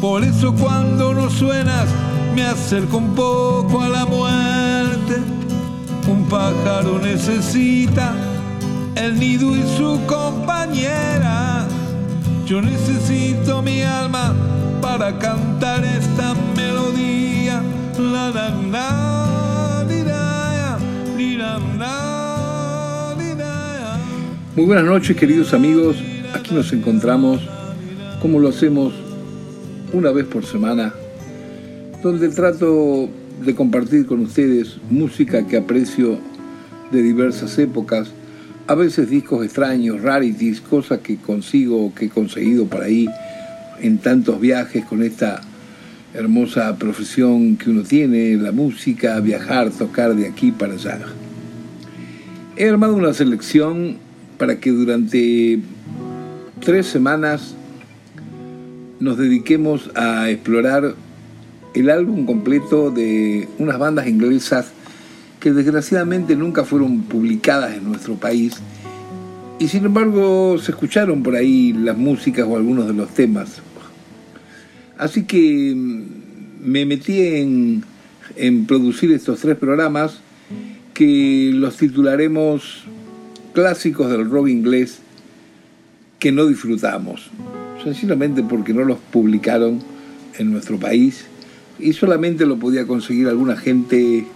por eso cuando no suenas me acerco un poco a la muerte. Un pájaro necesita el nido y su compañera. Yo necesito mi alma para cantar esta melodía. La, la, Muy buenas noches queridos amigos, aquí nos encontramos como lo hacemos una vez por semana, donde trato de compartir con ustedes música que aprecio de diversas épocas, a veces discos extraños, rarities, cosas que consigo o que he conseguido por ahí en tantos viajes con esta hermosa profesión que uno tiene, la música, viajar, tocar de aquí para allá. He armado una selección para que durante tres semanas nos dediquemos a explorar el álbum completo de unas bandas inglesas que desgraciadamente nunca fueron publicadas en nuestro país y sin embargo se escucharon por ahí las músicas o algunos de los temas. Así que mm, me metí en, en producir estos tres programas que los titularemos Clásicos del rock inglés que no disfrutamos sencillamente porque no los publicaron en nuestro país y solamente lo podía conseguir alguna gente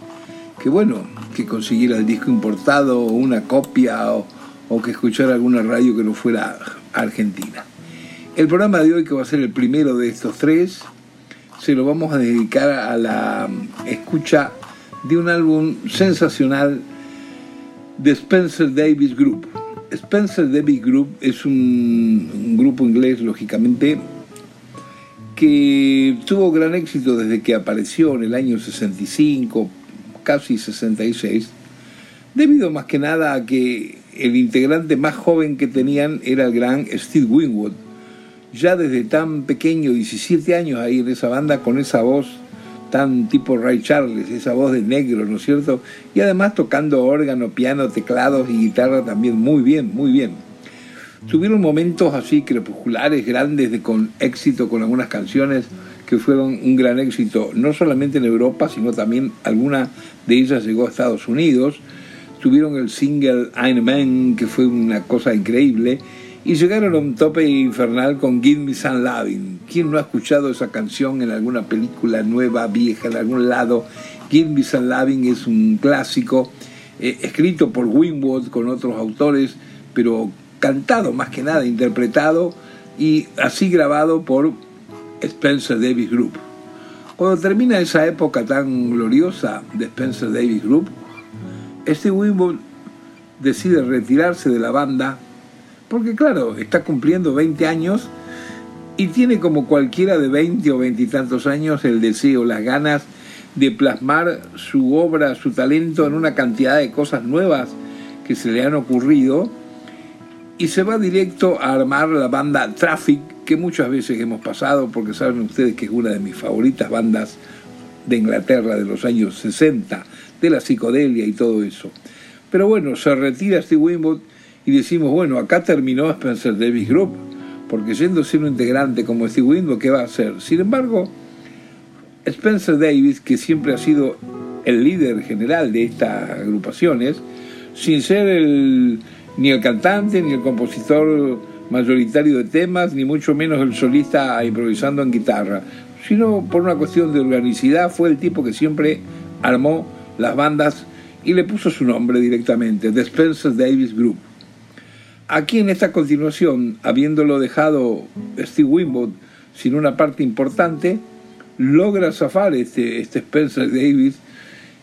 que, bueno, que consiguiera el disco importado o una copia o, o que escuchara alguna radio que no fuera argentina. El programa de hoy, que va a ser el primero de estos tres, se lo vamos a dedicar a la escucha de un álbum sensacional de Spencer Davis Group. Spencer Davis Group es un, grupo inglés, lógicamente, que tuvo gran éxito desde que apareció en el año 65, casi 66, debido más que nada a que el integrante más joven que tenían era el gran Steve Winwood. Ya desde tan pequeño, 17 años ahí en esa banda, con esa voz tan tipo Ray Charles, esa voz de negro, ¿no es cierto? Y además tocando órgano, piano, teclados y guitarra también muy bien, muy bien. Tuvieron momentos así crepusculares, grandes, de con éxito con algunas canciones que fueron un gran éxito, no solamente en Europa, sino también alguna de ellas llegó a Estados Unidos. Tuvieron el single I'm Man, que fue una cosa increíble, y llegaron a un tope infernal con Give Me Some Loving. ¿Quién no ha escuchado esa canción en alguna película nueva, vieja, en algún lado? Give Me Some Loving es un clásico eh, escrito por Winwood con otros autores, pero cantado más que nada, interpretado y así grabado por Spencer Davis Group. Cuando termina esa época tan gloriosa de Spencer Davis Group, este Winwood decide retirarse de la banda porque claro, está cumpliendo 20 años y tiene como cualquiera de 20 o 20 y tantos años el deseo, las ganas de plasmar su obra, su talento en una cantidad de cosas nuevas que se le han ocurrido y se va directo a armar la banda Traffic, que muchas veces hemos pasado, porque saben ustedes que es una de mis favoritas bandas de Inglaterra de los años 60, de la psicodelia y todo eso. Pero bueno, se retira Steve Winwood y decimos, bueno, acá terminó Spencer Davis Group, porque siendo un integrante como Steve Winwood, ¿qué va a hacer? Sin embargo, Spencer Davis, que siempre ha sido el líder general de estas agrupaciones, sin ser ni el cantante, ni el compositor mayoritario de temas, ni mucho menos el solista improvisando en guitarra, sino por una cuestión de organicidad, fue el tipo que siempre armó las bandas y le puso su nombre directamente, The Spencer Davis Group. Aquí en esta continuación, habiéndolo dejado Steve Winwood sin una parte importante, logra zafar este, este Spencer Davis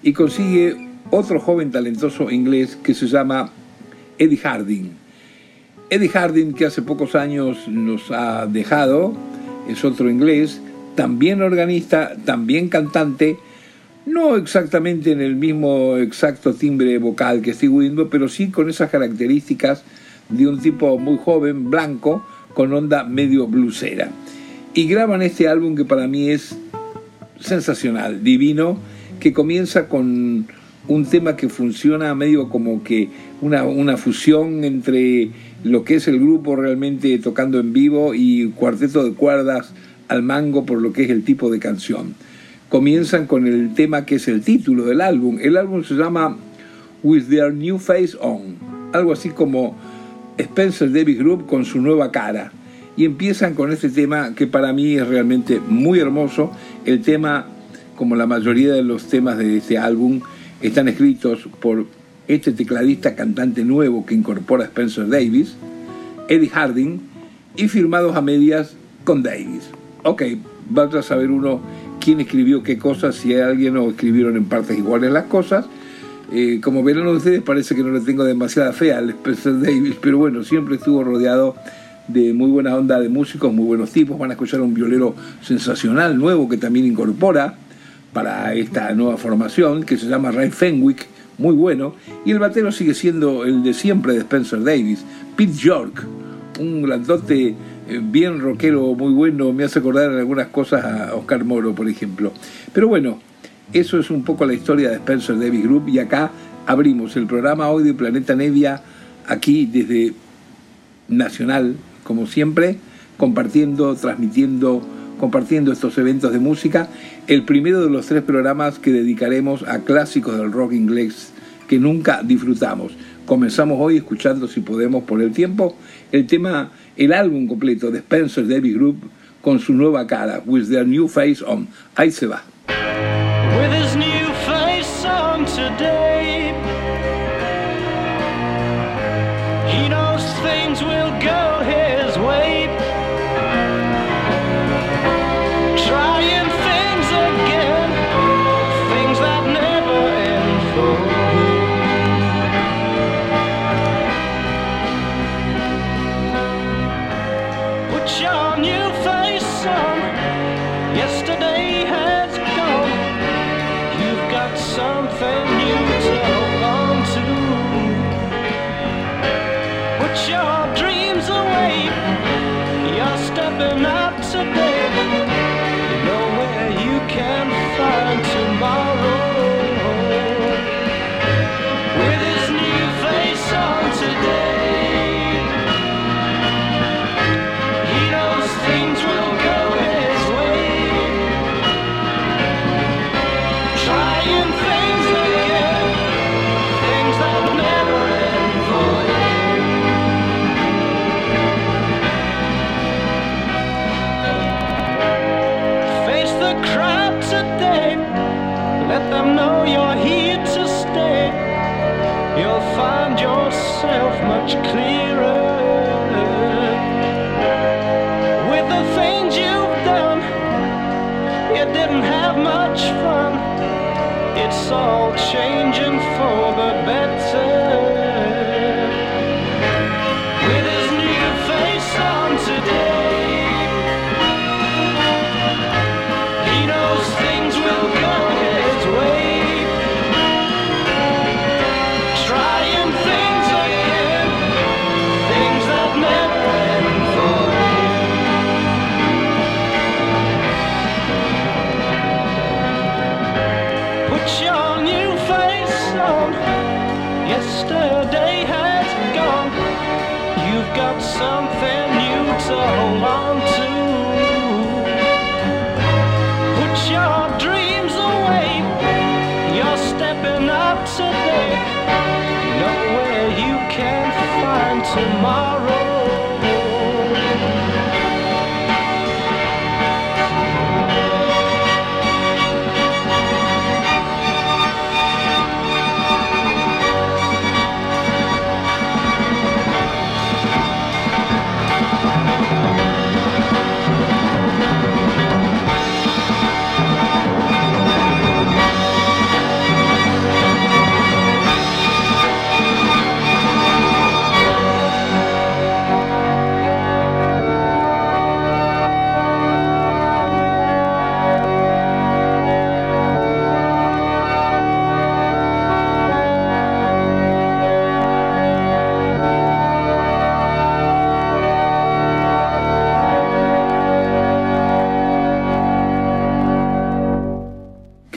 y consigue otro joven talentoso inglés que se llama Eddie Harding. Eddie Harding, que hace pocos años nos ha dejado, es otro inglés, también organista, también cantante, no exactamente en el mismo exacto timbre vocal que Steve Winwood, pero sí con esas características de un tipo muy joven, blanco, con onda medio blusera. Y graban este álbum que para mí es sensacional, divino, que comienza con un tema que funciona medio como que una, una fusión entre lo que es el grupo realmente tocando en vivo y cuarteto de cuerdas al mango por lo que es el tipo de canción. Comienzan con el tema que es el título del álbum. El álbum se llama With Their New Face On, algo así como Spencer Davis Group con su nueva cara. Y empiezan con este tema que para mí es realmente muy hermoso. El tema, como la mayoría de los temas de este álbum, están escritos por este tecladista cantante nuevo que incorpora a Spencer Davis, Eddie Harding, y firmados a medias con Davis. Ok, va a saber uno quién escribió qué cosas, si alguien o escribieron en partes iguales las cosas. Eh, como verán ustedes, parece que no le tengo demasiada fe al Spencer Davis, pero bueno, siempre estuvo rodeado de muy buena onda de músicos, muy buenos tipos. Van a escuchar un violero sensacional nuevo que también incorpora para esta nueva formación, que se llama Ray Fenwick, muy bueno, y el batero sigue siendo el de siempre de Spencer Davis, Pete York, un grandote eh, bien rockero, muy bueno, me hace acordar en algunas cosas a Oscar Moro, por ejemplo. Pero bueno, eso es un poco la historia de Spencer Davis Group y acá abrimos el programa hoy de Planeta Nevia, aquí desde Nacional, como siempre, compartiendo, transmitiendo, compartiendo estos eventos de música. El primero de los tres programas que dedicaremos a clásicos del rock inglés que nunca disfrutamos. Comenzamos hoy escuchando, si podemos por el tiempo, el tema, el álbum completo de Spencer Davis Group con su nueva cara, With Their New Face On. Ahí se va. with his new face on today. He knows things will go. close.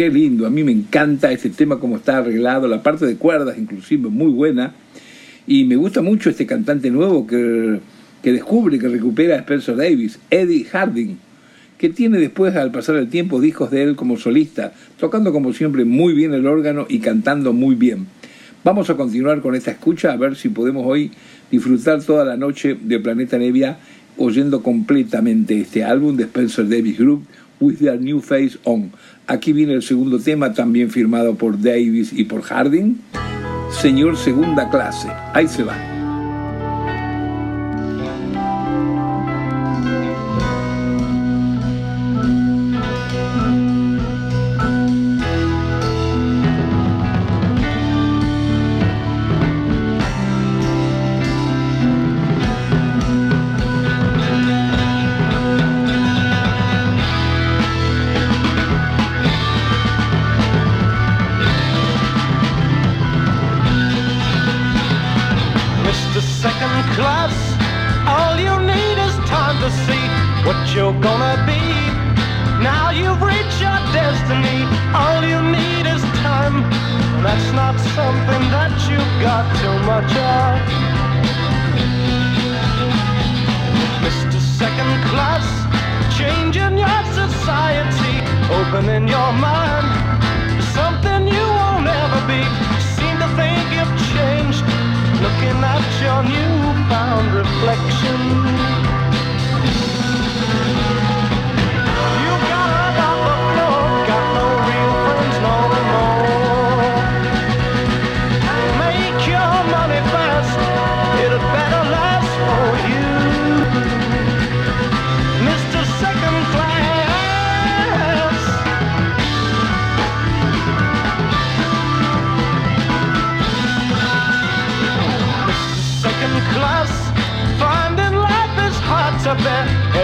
Qué lindo. A mí me encanta este tema, como está arreglado, la parte de cuerdas inclusive muy buena. Y me gusta mucho este cantante nuevo que, que descubre, que recupera Spencer Davis, Eddie Harding, que tiene después, al pasar el tiempo, discos de él como solista, tocando como siempre muy bien el órgano y cantando muy bien. Vamos a continuar con esta escucha, a ver si podemos hoy disfrutar toda la noche de Planeta Nevia oyendo completamente este álbum de Spencer Davis Group, With Their New Face On. Aquí viene el segundo tema, también firmado por Davis y por Harding. Señor Segunda Clase. Ahí se va.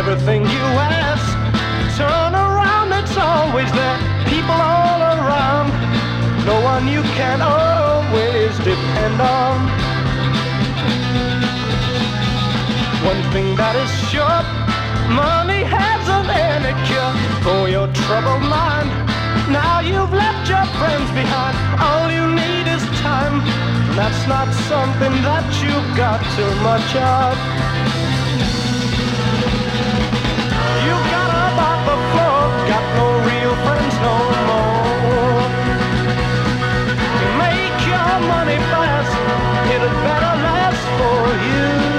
everything you ask. Turn around, it's always there. People all around. No one you can always depend on. One thing that is sure, money has an any for your troubled mind. Now you've left your friends behind. All you need is time. That's not something that you've got too much of. no more. Make your money fast, it'd better last for you.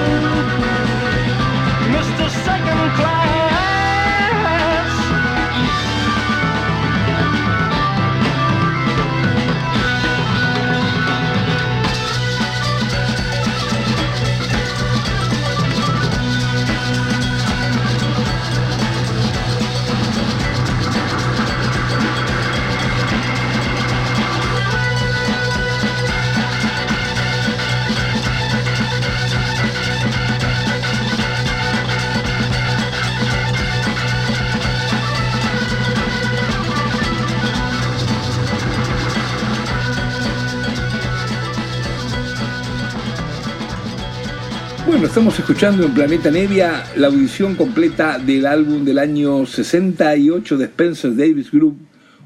Estamos escuchando en Planeta Nevia la audición completa del álbum del año 68 de Spencer Davis Group,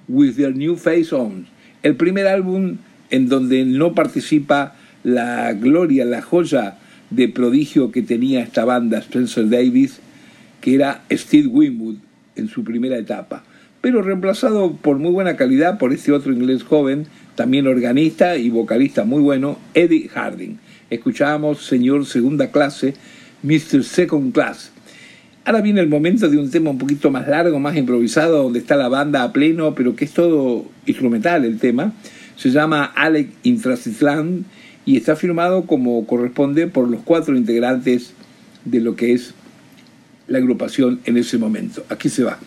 With Their New Face On. El primer álbum en donde no participa la gloria, la joya de prodigio que tenía esta banda Spencer Davis, que era Steve Winwood en su primera etapa, pero reemplazado por muy buena calidad por este otro inglés joven, también organista y vocalista muy bueno, Eddie Harding escuchábamos Señor Segunda Clase, Mr. Second Class. Ahora viene el momento de un tema un poquito más largo, más improvisado, donde está la banda a pleno, pero que es todo instrumental el tema. Se llama Alec Intrasisland y está firmado como corresponde por los cuatro integrantes de lo que es la agrupación en ese momento. Aquí se va.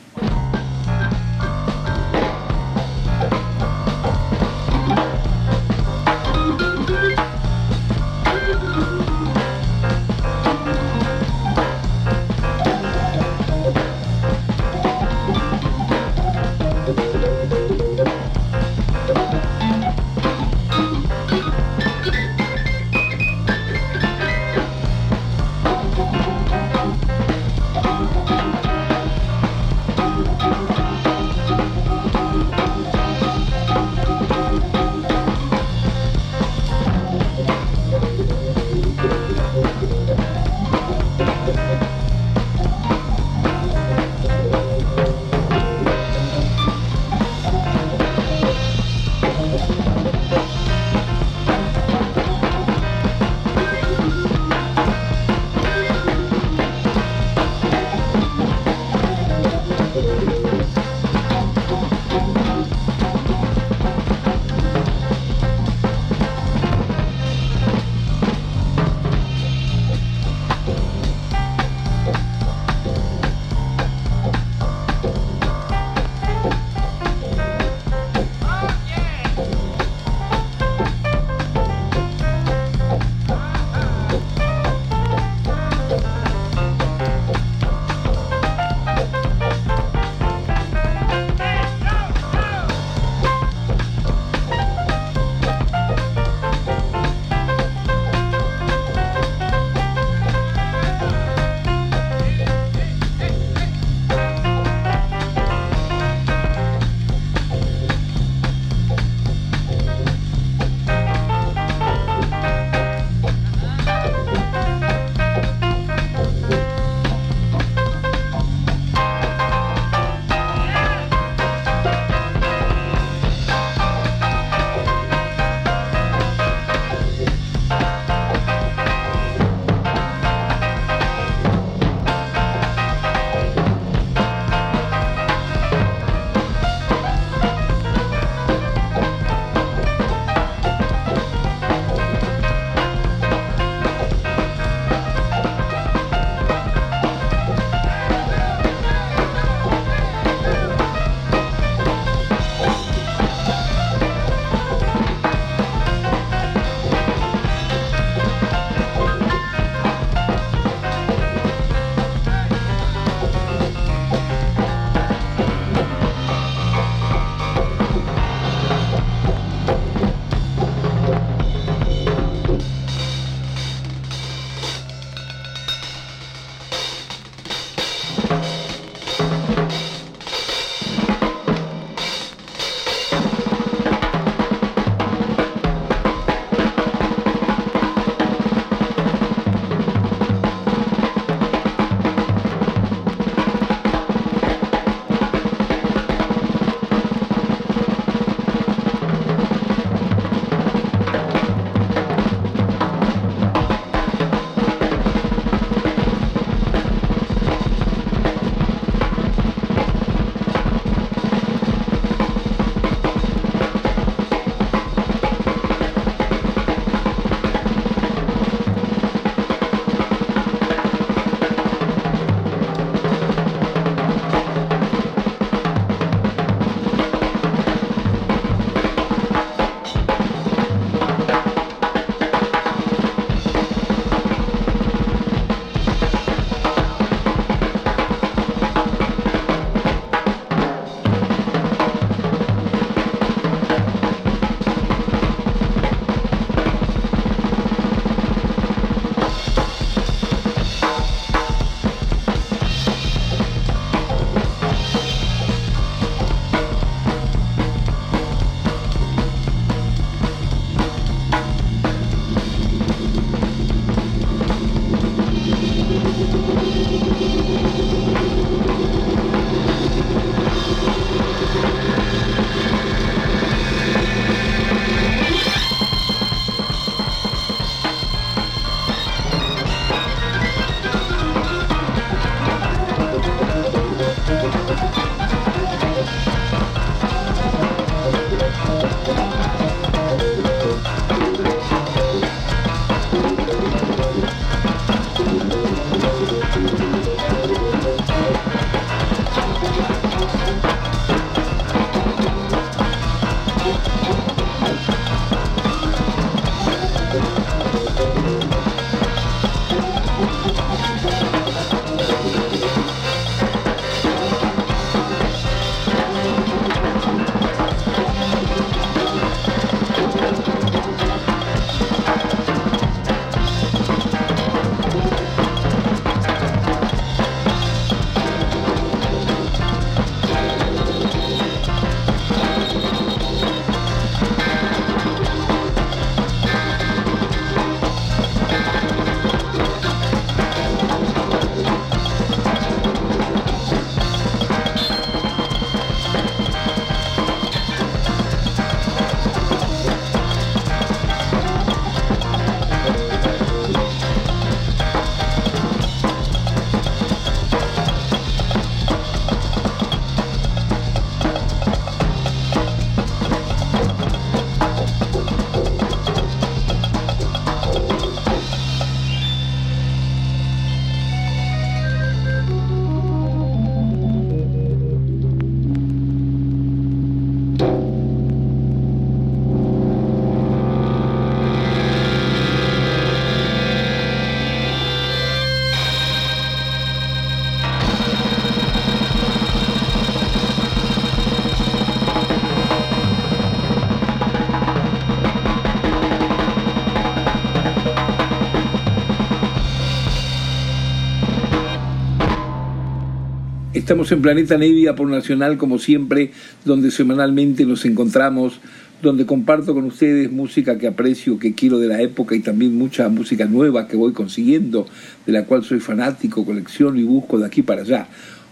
Estamos en Planeta Nevia por Nacional, como siempre, donde semanalmente nos encontramos, donde comparto con ustedes música que aprecio, que quiero de la época y también mucha música nueva que voy consiguiendo, de la cual soy fanático, colecciono y busco de aquí para allá.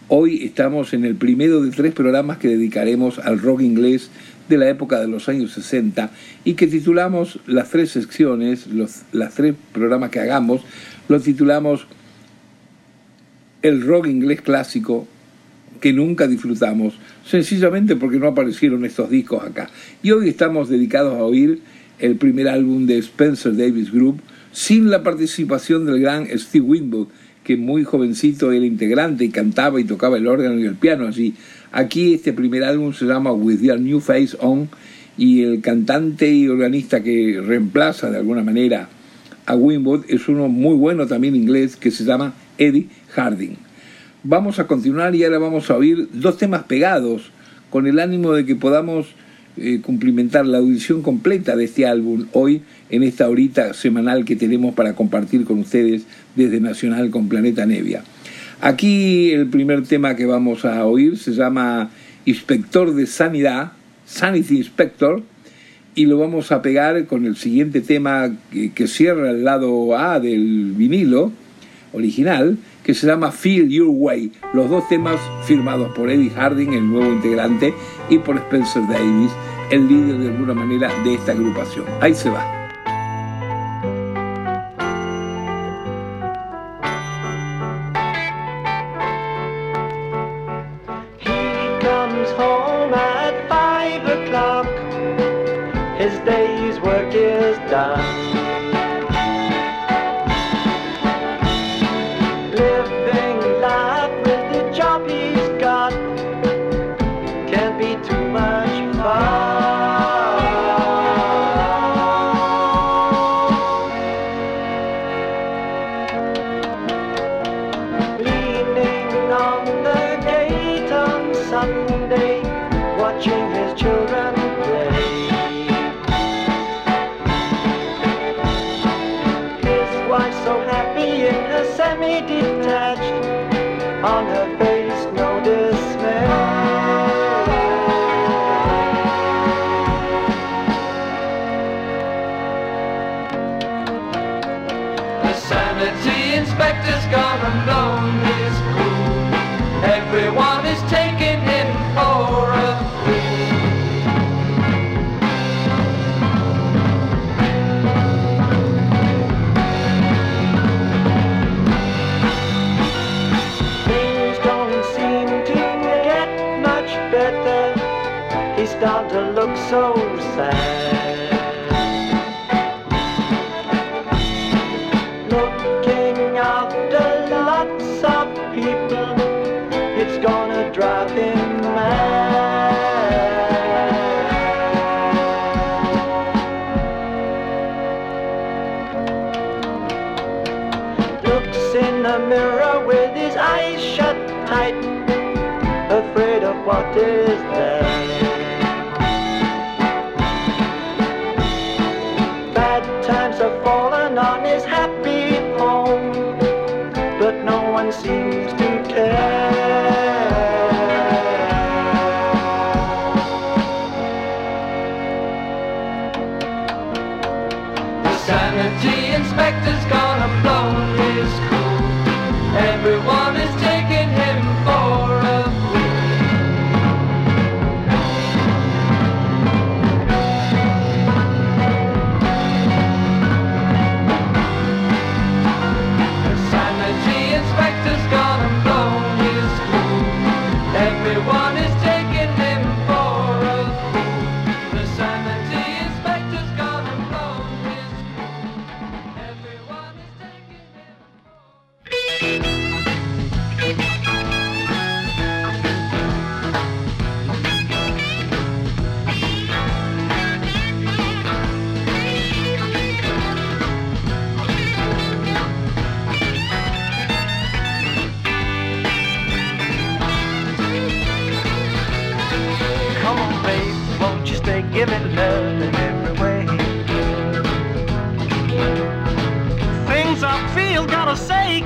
Hoy estamos en el primero de tres programas que dedicaremos al rock inglés de la época de los años 60 y que titulamos las tres secciones, los las tres programas que hagamos, los titulamos El rock inglés clásico, que nunca disfrutamos, sencillamente porque no aparecieron estos discos acá. Y hoy estamos dedicados a oír el primer álbum de Spencer Davis Group sin la participación del gran Steve Winwood, que muy jovencito era integrante y cantaba y tocaba el órgano y el piano allí. Aquí este primer álbum se llama With Your New Face On y el cantante y organista que reemplaza de alguna manera a Winwood es uno muy bueno también inglés que se llama Eddie Harding. Vamos a continuar y ahora vamos a oír dos temas pegados con el ánimo de que podamos eh, cumplimentar la audición completa de este álbum hoy en esta horita semanal que tenemos para compartir con ustedes desde Nacional con Planeta Nevia. Aquí el primer tema que vamos a oír se llama Inspector de Sanidad, Sanity Inspector, y lo vamos a pegar con el siguiente tema que cierra el lado A del vinilo original, que se llama Feel Your Way, los dos temas firmados por Eddie Harding, el nuevo integrante, y por Spencer Davis, el líder de alguna manera de esta agrupación. Ahí se va.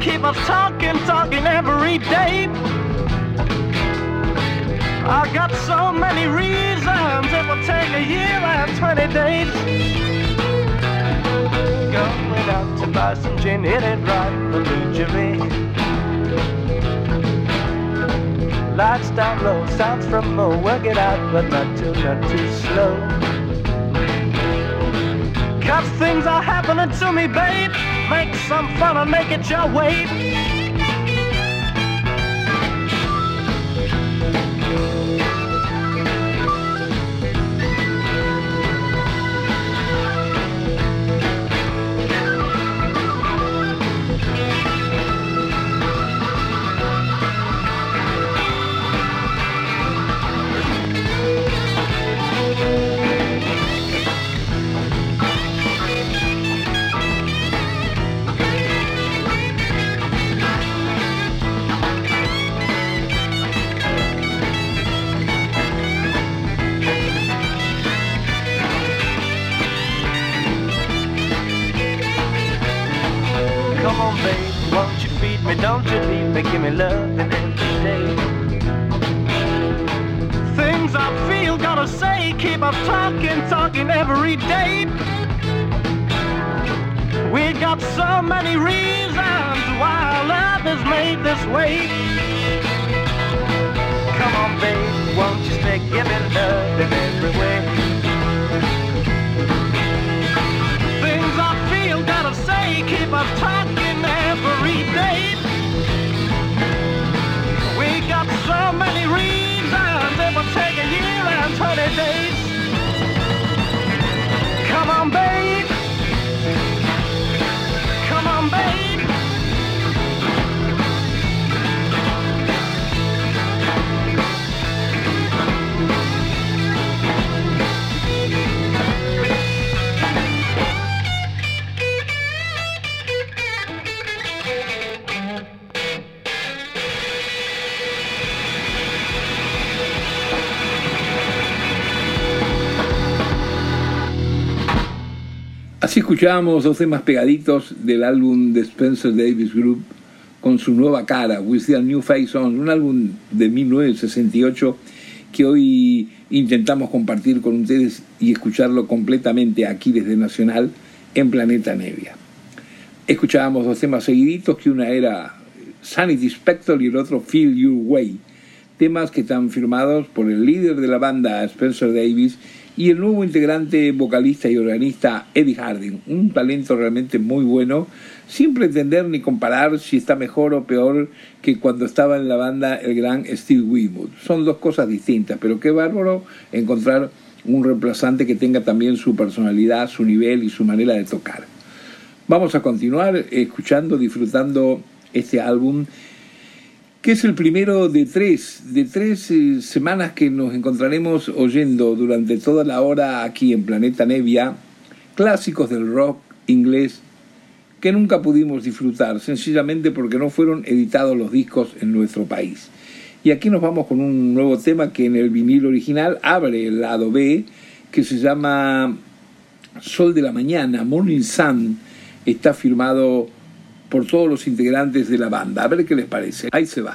Keep us talking, talking every day. I got so many reasons, it will take a year and 20 days. Going out to buy some gin, it ain't right for luxury. Lights down low, sounds from low, work it out, but not too, not too slow. Cause things are happening to me, babe. Make some fun and make it your way. Escuchábamos dos temas pegaditos del álbum de Spencer Davis Group con su nueva cara, With the New Face On, un álbum de 1968 que hoy intentamos compartir con ustedes y escucharlo completamente aquí desde Nacional en Planeta Nevia. Escuchábamos dos temas seguiditos, que una era Sanity Spectre y el otro Feel Your Way, temas que están firmados por el líder de la banda, Spencer Davis, y el nuevo integrante, vocalista y organista Eddie Harding, un talento realmente muy bueno, sin pretender ni comparar si está mejor o peor que cuando estaba en la banda el gran Steve Winwood. Son dos cosas distintas, pero qué bárbaro encontrar un reemplazante que tenga también su personalidad, su nivel y su manera de tocar. Vamos a continuar escuchando, disfrutando este álbum que es el primero de tres, de tres eh, semanas que nos encontraremos oyendo durante toda la hora aquí en Planeta Nevia, clásicos del rock inglés que nunca pudimos disfrutar, sencillamente porque no fueron editados los discos en nuestro país. Y aquí nos vamos con un nuevo tema que en el vinilo original abre el lado B, que se llama Sol de la Mañana, Morning Sun, está firmado por todos los integrantes de la banda. A ver qué les parece. Ahí se va.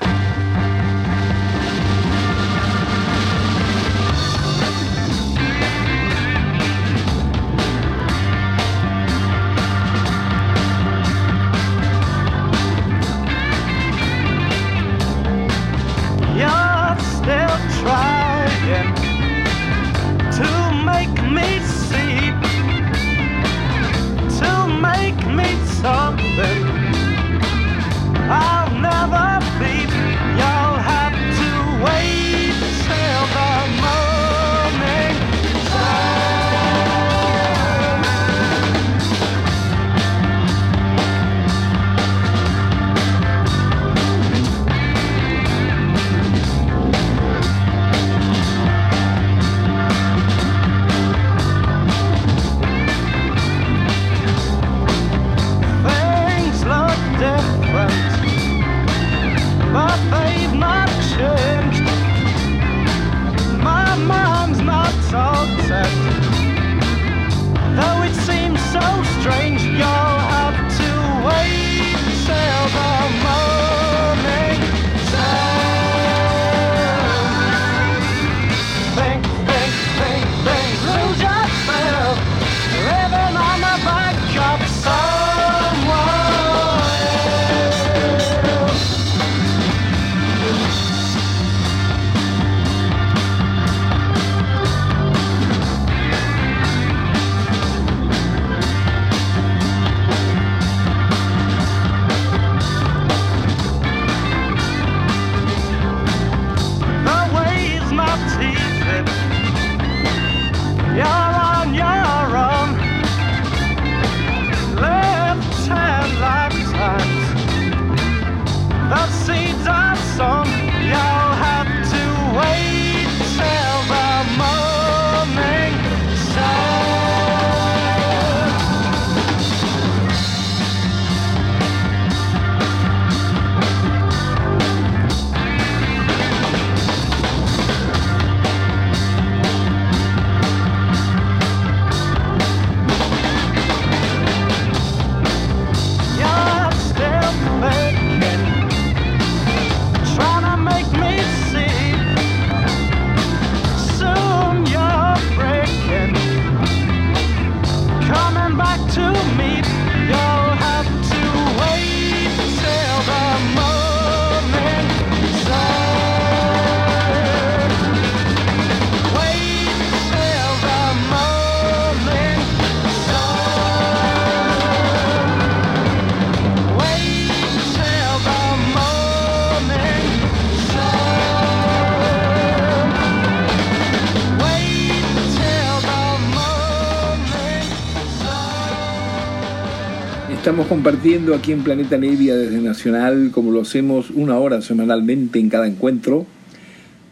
Compartiendo aquí en Planeta Nevia desde Nacional, como lo hacemos una hora semanalmente en cada encuentro,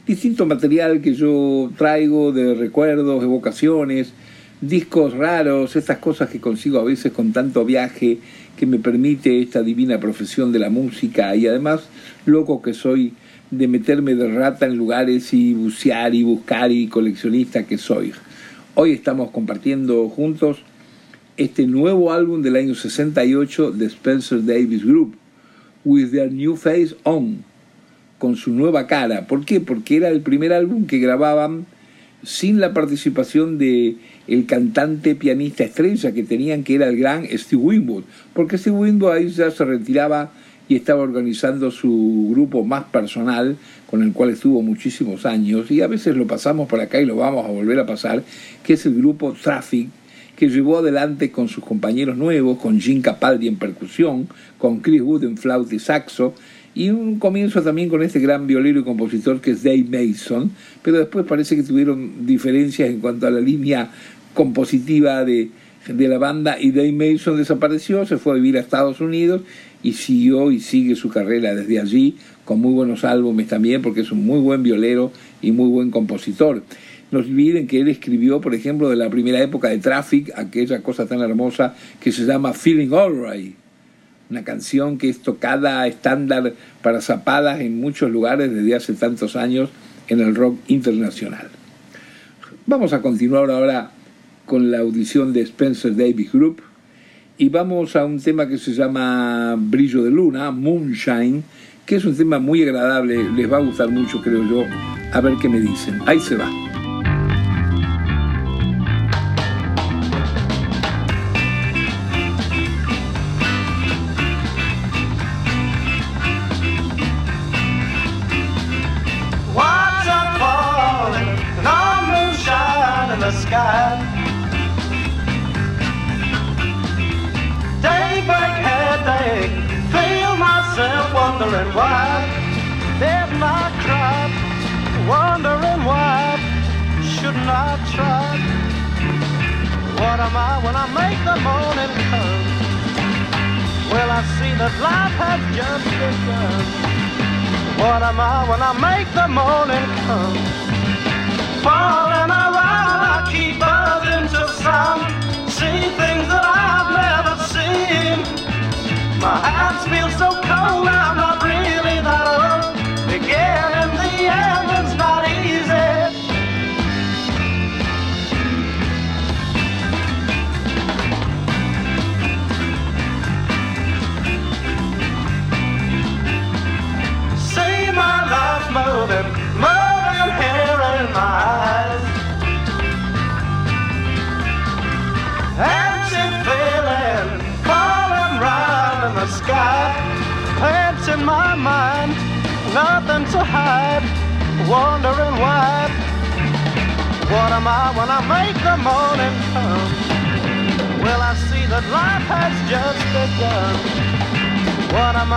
distinto material que yo traigo de recuerdos, evocaciones, discos raros, estas cosas que consigo a veces con tanto viaje que me permite esta divina profesión de la música y además loco que soy de meterme de rata en lugares y bucear y buscar y coleccionista que soy. Hoy estamos compartiendo juntos este nuevo álbum del año 68 de Spencer Davis Group, With Their New Face On, con su nueva cara. ¿Por qué? Porque era el primer álbum que grababan sin la participación de el cantante pianista estrella que tenían, que era el gran Steve Winwood, porque Steve Winwood ahí ya se retiraba y estaba organizando su grupo más personal, con el cual estuvo muchísimos años, y a veces lo pasamos por acá y lo vamos a volver a pasar, que es el grupo Traffic, que llevó adelante con sus compañeros nuevos, con Jim Capaldi en percusión, con Chris Wood en flauta y saxo, y un comienzo también con este gran violero y compositor que es Dave Mason, pero después parece que tuvieron diferencias en cuanto a la línea compositiva de, de la banda y Dave Mason desapareció, se fue a vivir a Estados Unidos y siguió y sigue su carrera desde allí con muy buenos álbumes también porque es un muy buen violero y muy buen compositor. No olviden que él escribió, por ejemplo, de la primera época de Traffic, aquella cosa tan hermosa que se llama Feeling Alright, una canción que es tocada estándar para zapadas en muchos lugares desde hace tantos años en el rock internacional. Vamos a continuar ahora con la audición de Spencer Davis Group y vamos a un tema que se llama Brillo de Luna, Moonshine, que es un tema muy agradable, les va a gustar mucho creo yo, a ver qué me dicen. Ahí se va.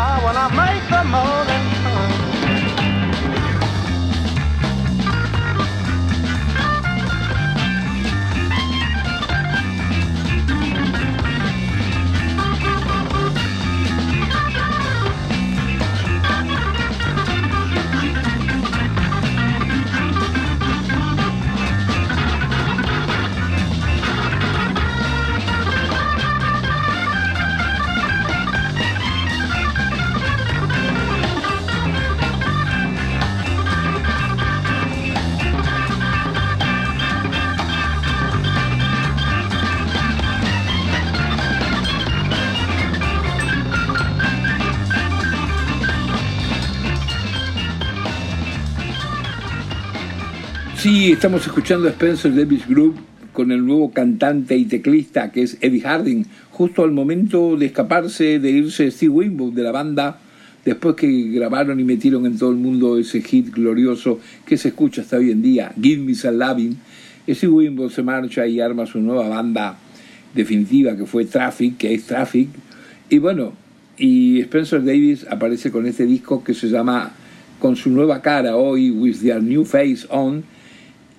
car when I make the move. Sí, estamos escuchando a Spencer Davis Group con el nuevo cantante y teclista que es Eddie Harding, justo al momento de escaparse, de irse Steve Winwood de la banda, después que grabaron y metieron en todo el mundo ese hit glorioso que se escucha hasta hoy en día, Give Me Some Lovin'. Steve Winwood se marcha y arma su nueva banda definitiva que fue Traffic, que es Traffic, y bueno, y Spencer Davis aparece con este disco que se llama con su nueva cara hoy, With Their New Face On,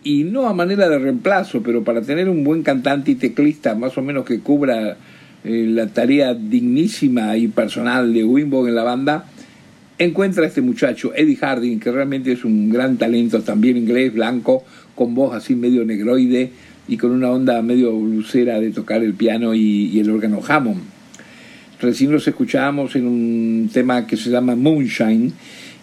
y no a manera de reemplazo, pero para tener un buen cantante y teclista más o menos que cubra eh, la tarea dignísima y personal de Wimbo en la banda, encuentra a este muchacho, Eddie Harding, que realmente es un gran talento, también inglés, blanco, con voz así medio negroide y con una onda medio lucera de tocar el piano y, y el órgano Hammond. Recién los escuchábamos en un tema que se llama Moonshine,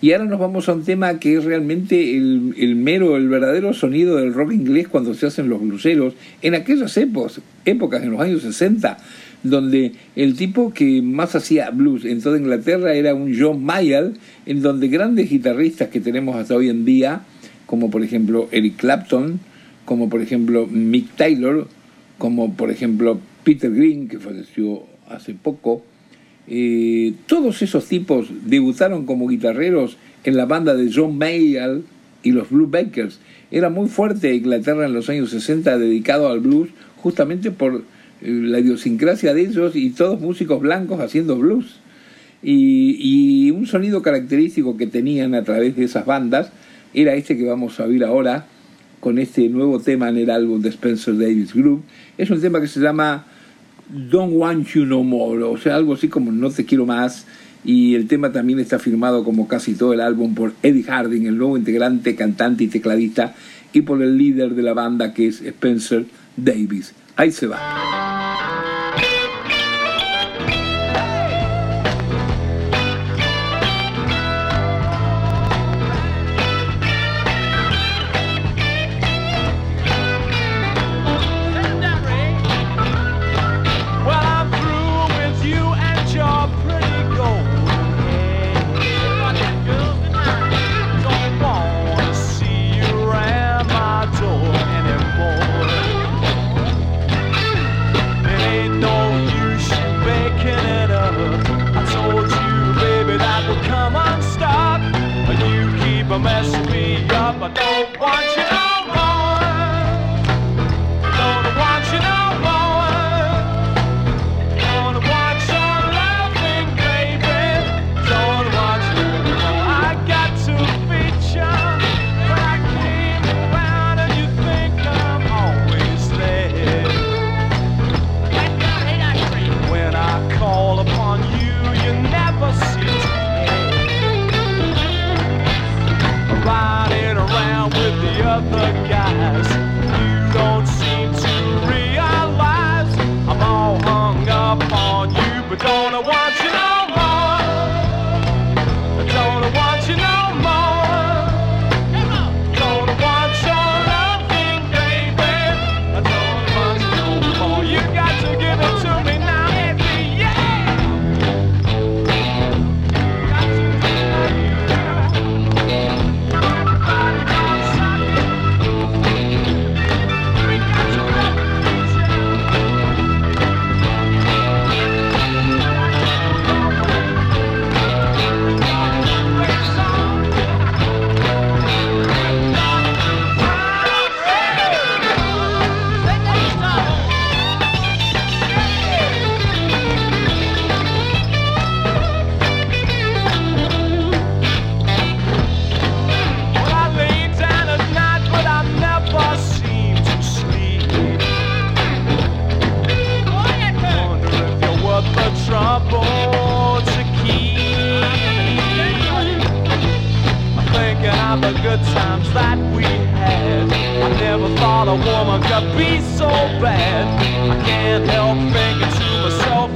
y ahora nos vamos a un tema que es realmente el, mero, el verdadero sonido del rock inglés cuando se hacen los bluseros, en aquellas épocas, épocas en los años 60, donde el tipo que más hacía blues en toda Inglaterra era un John Mayall, en donde grandes guitarristas que tenemos hasta hoy en día, como por ejemplo Eric Clapton, como por ejemplo Mick Taylor, como por ejemplo Peter Green, que falleció hace poco, Eh, todos esos tipos debutaron como guitarreros en la banda de John Mayall y los Blue Bakers. Era muy fuerte Inglaterra en los años 60 dedicado al blues justamente por eh, la idiosincrasia de ellos y todos músicos blancos haciendo blues. Y, y, un sonido característico que tenían a través de esas bandas era este que vamos a oír ahora con este nuevo tema en el álbum de Spencer Davis Group. Es un tema que se llama Don't Want You No More, o sea, algo así como No Te Quiero Más. Y el tema también está firmado como casi todo el álbum por Eddie Harding, el nuevo integrante, cantante y tecladista, y por el líder de la banda que es Spencer Davis. Ahí se va. Messing me up. I don't want you the good times that we had. I never thought a woman could be so bad. I can't help thinking to myself,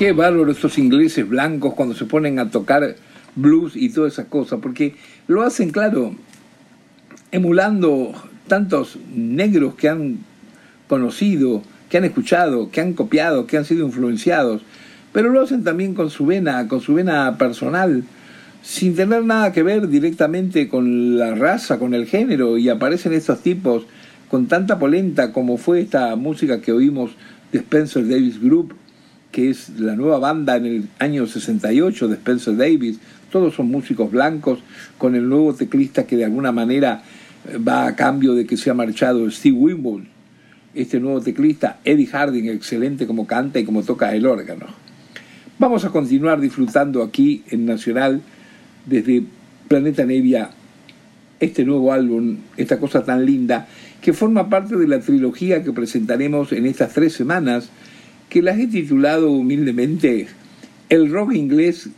Qué bárbaro estos ingleses blancos cuando se ponen a tocar blues y todas esas cosas, porque lo hacen, claro, emulando tantos negros que han conocido, que han escuchado, que han copiado, que han sido influenciados, pero lo hacen también con su vena, con su vena personal, sin tener nada que ver directamente con la raza, con el género, y aparecen estos tipos con tanta polenta como fue esta música que oímos de Spencer Davis Group, que es la nueva banda en el año 68 de Spencer Davis. Todos son músicos blancos, con el nuevo teclista que de alguna manera eh, va a cambio de que se ha marchado Steve Wimble. Este nuevo teclista, Eddie Harding, excelente como canta y como toca el órgano. Vamos a continuar disfrutando aquí en Nacional, desde Planeta Nevia, este nuevo álbum, esta cosa tan linda, que forma parte de la trilogía que presentaremos en estas tres semanas, que las he titulado humildemente El rock inglés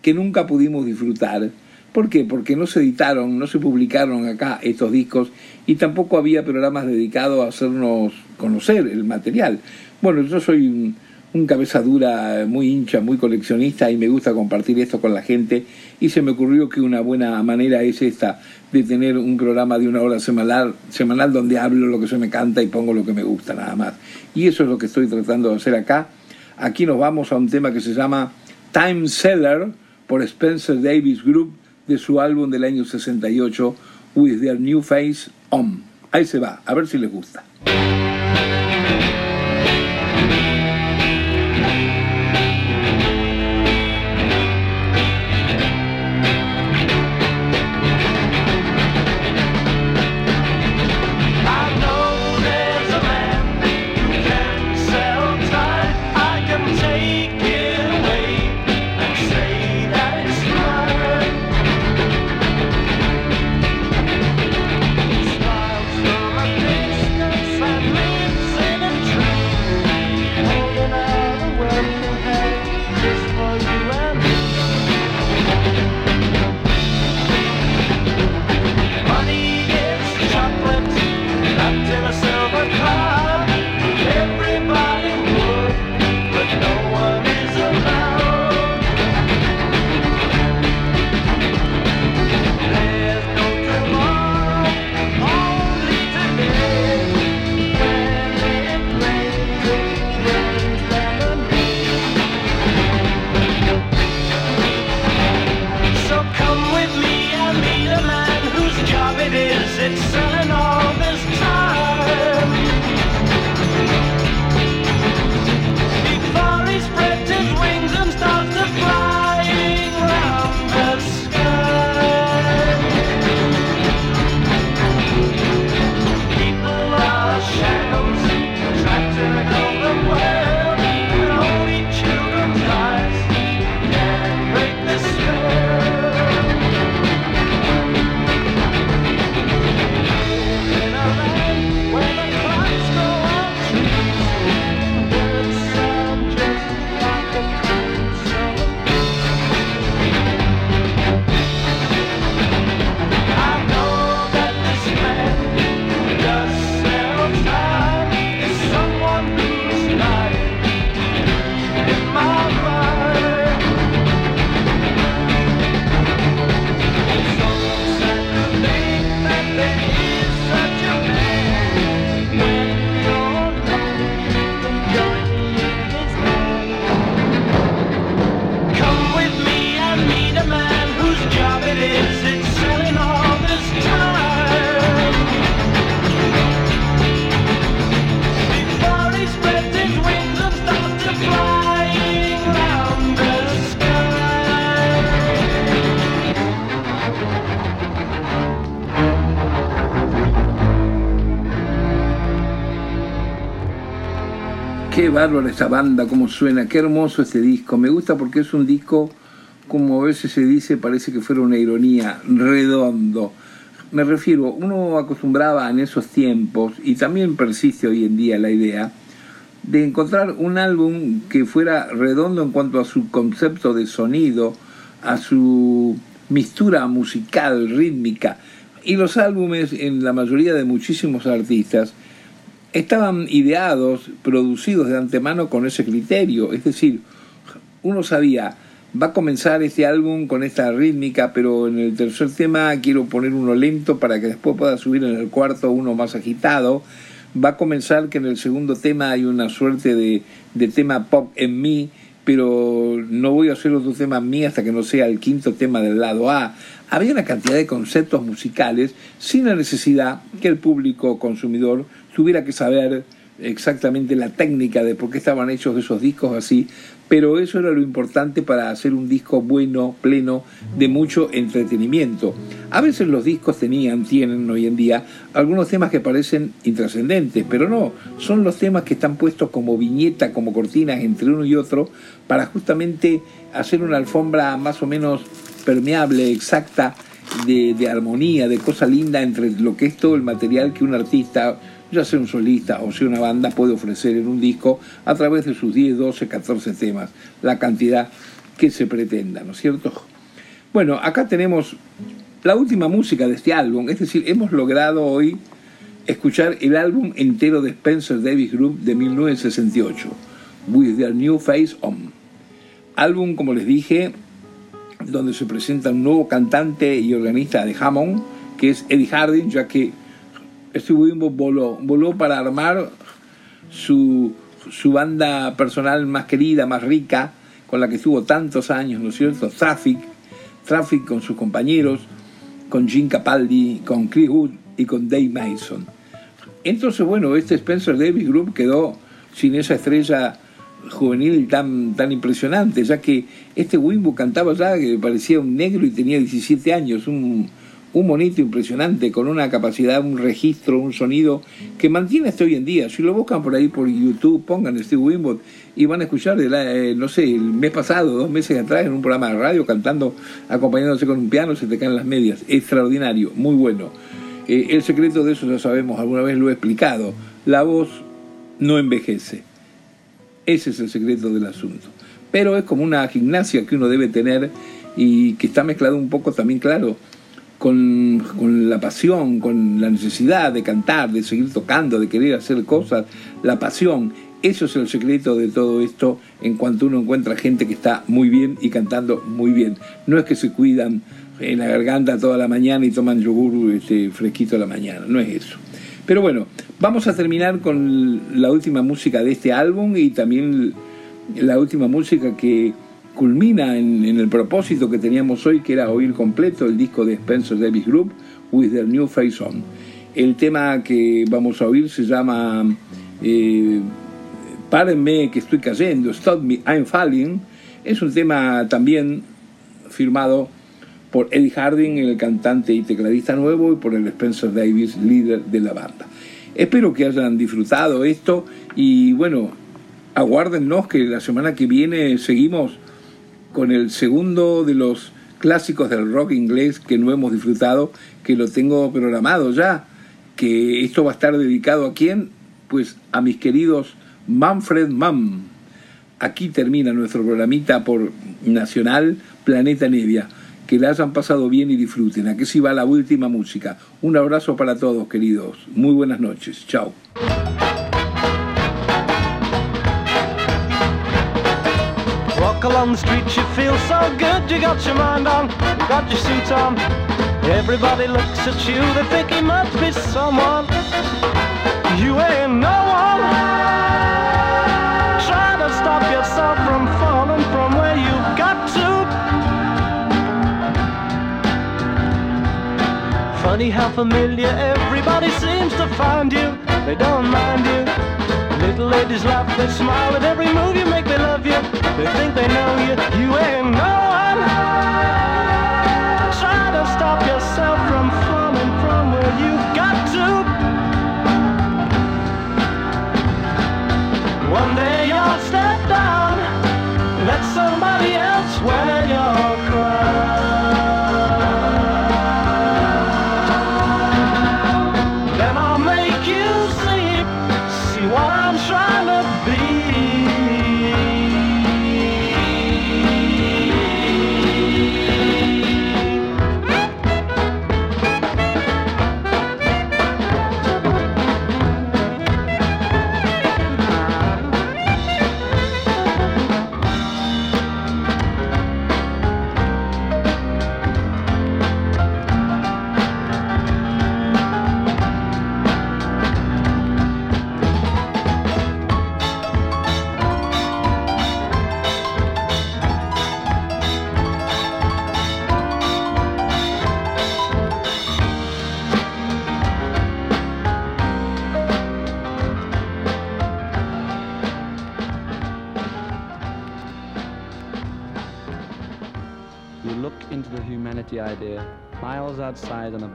que nunca pudimos disfrutar, ¿Por qué? Porque no se editaron, no se publicaron acá estos discos y tampoco había programas dedicados a hacernos conocer el material. Bueno, yo soy un, un cabeza dura muy hincha, muy coleccionista y me gusta compartir esto con la gente y se me ocurrió que una buena manera es esta de tener un programa de una hora semanal, semanal donde hablo lo que se me canta y pongo lo que me gusta nada más. Y eso es lo que estoy tratando de hacer acá. Aquí nos vamos a un tema que se llama Time Seller por Spencer Davis Group de su álbum del año 68, With Their New Face On. Ahí se va, a ver si les gusta. Qué bárbara esa banda, cómo suena, qué hermoso este disco. Me gusta porque es un disco, como a veces se dice, parece que fuera una ironía, redondo. Me refiero, uno acostumbraba en esos tiempos, y también persiste hoy en día la idea, de encontrar un álbum que fuera redondo en cuanto a su concepto de sonido, a su mistura musical, rítmica. Y los álbumes, en la mayoría de muchísimos artistas, estaban ideados, producidos de antemano con ese criterio. Es decir, uno sabía, va a comenzar este álbum con esta rítmica, pero en el tercer tema quiero poner uno lento para que después pueda subir en el cuarto uno más agitado. Va a comenzar que en el segundo tema hay una suerte de, de tema pop en mí, pero no voy a hacer otro tema en mí hasta que no sea el quinto tema del lado A. Había una cantidad de conceptos musicales sin la necesidad que el público consumidor tuviera que saber exactamente la técnica de por qué estaban hechos esos discos así, pero eso era lo importante para hacer un disco bueno, pleno, de mucho entretenimiento. A veces los discos tenían, tienen hoy en día, algunos temas que parecen intrascendentes, pero no, son los temas que están puestos como viñeta, como cortinas entre uno y otro, para justamente hacer una alfombra más o menos permeable, exacta, de, de armonía, de cosa linda entre lo que es todo el material que un artista ya sea un solista o sea una banda, puede ofrecer en un disco a través de sus 10, 12, 14 temas, la cantidad que se pretenda, ¿no es cierto? Bueno, acá tenemos la última música de este álbum, es decir, hemos logrado hoy escuchar el álbum entero de Spencer Davis Group de 1968, With Their New Face On. Álbum, como les dije, donde se presenta un nuevo cantante y organista de Hammond, que es Eddie Harding, ya que Steve Wimbo voló, voló para armar su, su banda personal más querida, más rica, con la que estuvo tantos años, ¿no es cierto? Traffic, Traffic con sus compañeros, con Jim Capaldi, con Chris Wood y con Dave Mason. Entonces, bueno, este Spencer Davis Group quedó sin esa estrella juvenil tan, tan impresionante, ya que este Wimbo cantaba ya que parecía un negro y tenía 17 años, un, un monito impresionante, con una capacidad, un registro, un sonido que mantiene hasta hoy en día. Si lo buscan por ahí por YouTube, pongan Steve Wimbo y van a escuchar, de la, eh, no sé, el mes pasado, dos meses atrás, en un programa de radio, cantando, acompañándose con un piano, se te caen las medias. Extraordinario, muy bueno. Eh, el secreto de eso ya sabemos, alguna vez lo he explicado. La voz no envejece. Ese es el secreto del asunto. Pero es como una gimnasia que uno debe tener y que está mezclado un poco también, claro, con, la pasión, con la necesidad de cantar, de seguir tocando, de querer hacer cosas, la pasión. Eso es el secreto de todo esto en cuanto uno encuentra gente que está muy bien y cantando muy bien. No es que se cuidan en la garganta toda la mañana y toman yogur este, fresquito a la mañana, no es eso. Pero bueno, vamos a terminar con la última música de este álbum y también la última música que culmina en, en, el propósito que teníamos hoy, que era oír completo el disco de Spencer Davis Group, With Their New Face On. El tema que vamos a oír se llama eh, Párenme que estoy cayendo, Stop Me, I'm Falling. Es un tema también firmado por Eddie Harding, el cantante y tecladista nuevo, y por el Spencer Davis, líder de la banda. Espero que hayan disfrutado esto y bueno, aguárdennos que la semana que viene seguimos con el segundo de los clásicos del rock inglés que no hemos disfrutado, que lo tengo programado ya, que esto va a estar dedicado a quién? Pues a mis queridos Manfred Mann. Aquí termina nuestro programita por Nacional Planeta Nevia. Que la hayan pasado bien y disfruten. Aquí sí va la última música. Un abrazo para todos, queridos. Muy buenas noches. Chao. Walk along the street, you feel so good. You got your mind on, you got your suit on. Everybody looks at you, they think he must be someone. You ain't no one. Try to stop yourself from falling from where you got to. Funny how familiar everybody seems to find you. They don't mind you. Little ladies laugh, they smile at every move you make, they love you. They think they know you, you ain't no one. Try to stop yourself from falling from where you got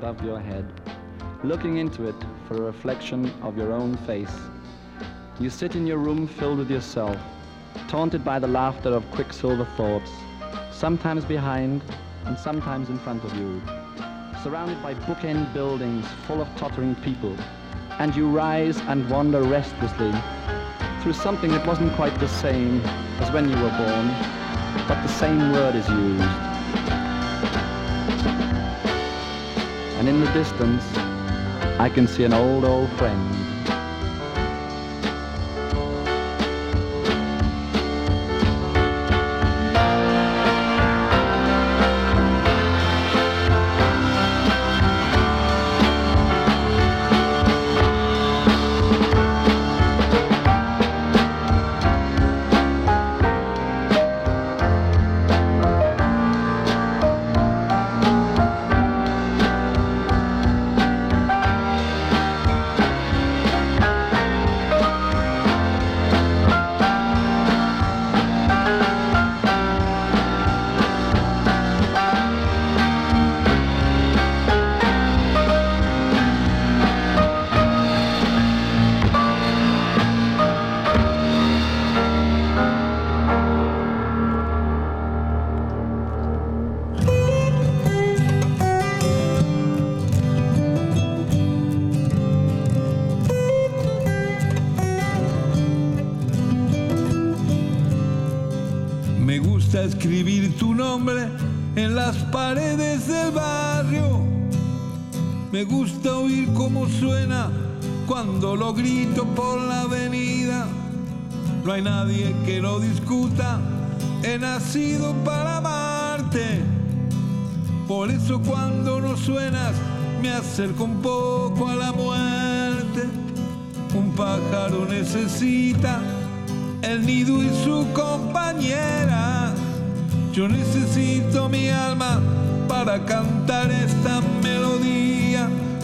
above your head, looking into it for a reflection of your own face. You sit in your room filled with yourself, taunted by the laughter of quicksilver thoughts, sometimes behind and sometimes in front of you, surrounded by bookend buildings full of tottering people, and you rise and wander restlessly through something that wasn't quite the same as when you were born, but the same word is used. And in the distance, I can see an old, old friend. Me gusta oír cómo suena cuando lo grito por la avenida. No hay nadie que lo discuta. He nacido para amarte. Por eso cuando no suenas me acerco un poco a la muerte. Un pájaro necesita el nido y su compañera. Yo necesito mi alma para cantar esta.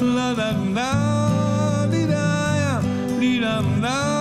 La la la li, la, li, la, la, li, la, li, la, la, li, la, la,